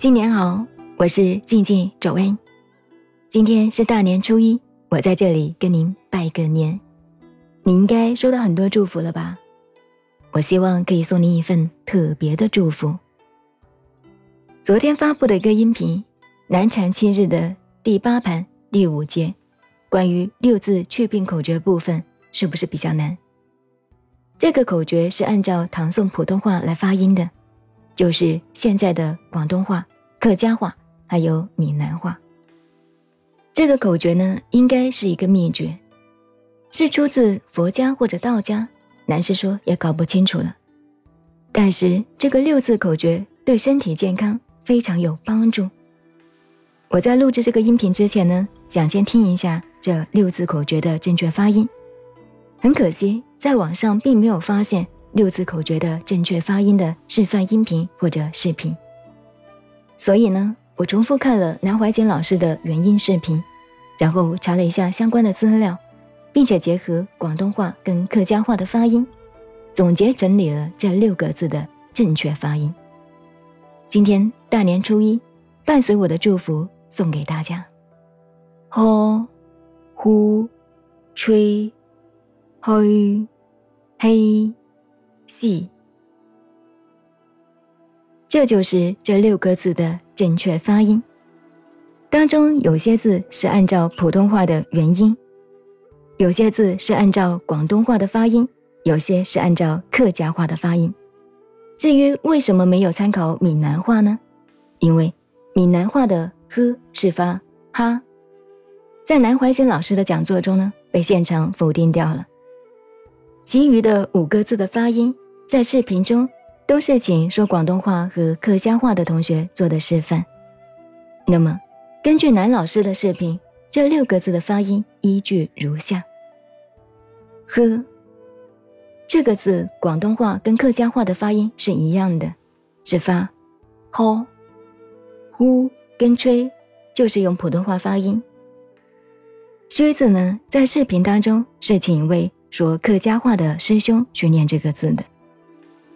新年好，我是静静周恩。今天是大年初一，我在这里跟您拜个年。你应该收到很多祝福了吧？我希望可以送您一份特别的祝福。昨天发布的一个音频，难产七日的第八盘第五节，关于六字去病口诀部分，是不是比较难？这个口诀是按照唐宋普通话来发音的。就是现在的广东话、客家话，还有闽南话。这个口诀呢，应该是一个秘诀，是出自佛家或者道家，南师说也搞不清楚了。但是这个六字口诀对身体健康非常有帮助。我在录制这个音频之前呢，想先听一下这六字口诀的正确发音。很可惜，在网上并没有发现。六字口诀的正确发音的示范音频或者视频，所以呢，我重复看了南怀瑾老师的原音视频，然后查了一下相关的资料，并且结合广东话跟客家话的发音，总结整理了这六个字的正确发音。今天大年初一，伴随我的祝福送给大家：呵、呼、吹、嘘、嘿。细，这就是这六个字的正确发音。当中有些字是按照普通话的原音，有些字是按照广东话的发音，有些是按照客家话的发音。至于为什么没有参考闽南话呢？因为闽南话的“呵”是发“哈”，在南怀瑾老师的讲座中呢，被现场否定掉了。其余的五个字的发音，在视频中都是请说广东话和客家话的同学做的示范。那么，根据南老师的视频，这六个字的发音依据如下：呵，这个字广东话跟客家话的发音是一样的，是发吼；呼跟吹就是用普通话发音。靴字呢，在视频当中是请一位。说客家话的师兄去念这个字的，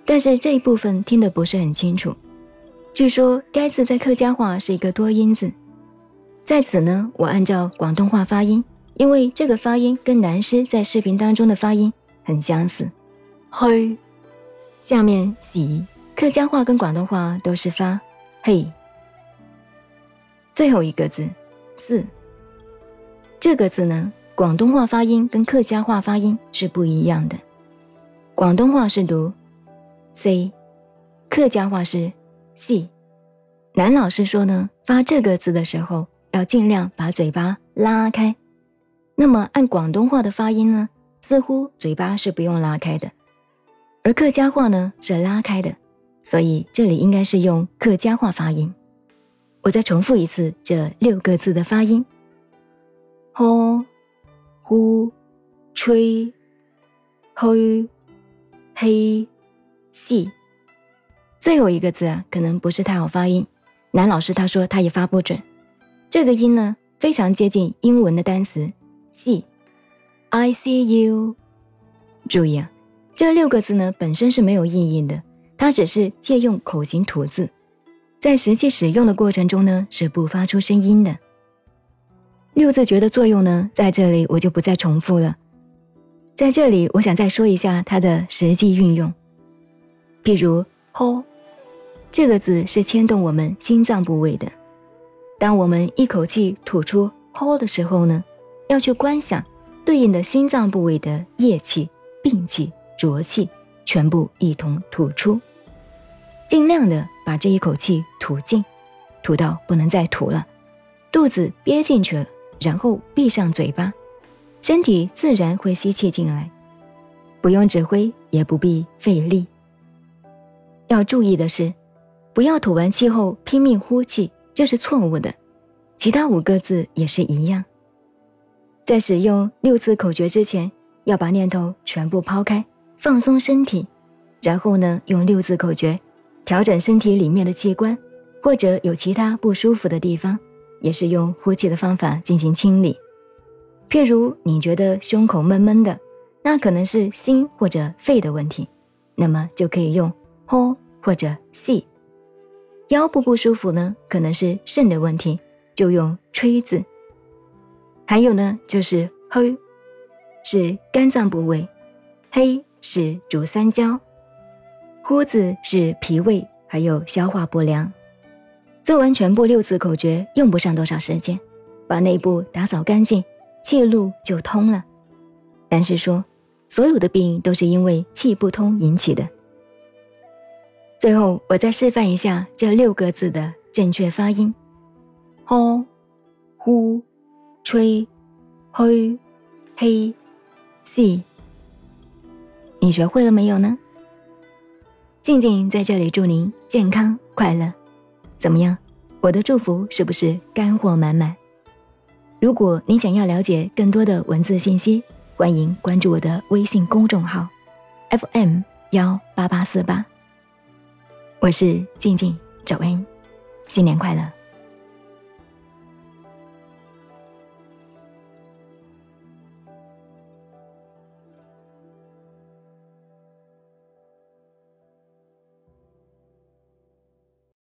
但是这一部分听得不是很清楚。据说该字在客家话是一个多音字，在此呢，我按照广东话发音，因为这个发音跟南师在视频当中的发音很相似。嘿，下面喜，客家话跟广东话都是发嘿。最后一个字四，这个字呢？广东话发音跟客家话发音是不一样的，广东话是读 c，客家话是 c。男老师说呢，发这个字的时候要尽量把嘴巴拉开。那么按广东话的发音呢，似乎嘴巴是不用拉开的，而客家话呢是拉开的，所以这里应该是用客家话发音。我再重复一次这六个字的发音，吼。呼，吹，嘘，嘿，细。最后一个字啊，可能不是太好发音。男老师他说他也发不准。这个音呢，非常接近英文的单词细。I see you。注意啊，这六个字呢本身是没有意义的，它只是借用口型吐字，在实际使用的过程中呢是不发出声音的。六字诀的作用呢，在这里我就不再重复了。在这里，我想再说一下它的实际运用。譬如“吼”这个字是牵动我们心脏部位的。当我们一口气吐出“吼”的时候呢，要去观想对应的心脏部位的液气、病气、浊气全部一同吐出，尽量的把这一口气吐尽，吐到不能再吐了，肚子憋进去了。然后闭上嘴巴，身体自然会吸气进来，不用指挥，也不必费力。要注意的是，不要吐完气后拼命呼气，这是错误的。其他五个字也是一样。在使用六字口诀之前，要把念头全部抛开，放松身体，然后呢，用六字口诀调整身体里面的器官，或者有其他不舒服的地方。也是用呼气的方法进行清理，譬如你觉得胸口闷闷的，那可能是心或者肺的问题，那么就可以用呼或者吸。腰部不舒服呢，可能是肾的问题，就用吹字。还有呢，就是黑，是肝脏部位，黑是主三焦，呼字是脾胃，还有消化不良。做完全部六字口诀，用不上多少时间，把内部打扫干净，气路就通了。但是说，所有的病都是因为气不通引起的。最后，我再示范一下这六个字的正确发音：呼、呼、吹、嘘、黑、细。你学会了没有呢？静静在这里祝您健康快乐。怎么样？我的祝福是不是干货满满？如果你想要了解更多的文字信息，欢迎关注我的微信公众号 FM 幺八八四八。我是静静，早安，新年快乐。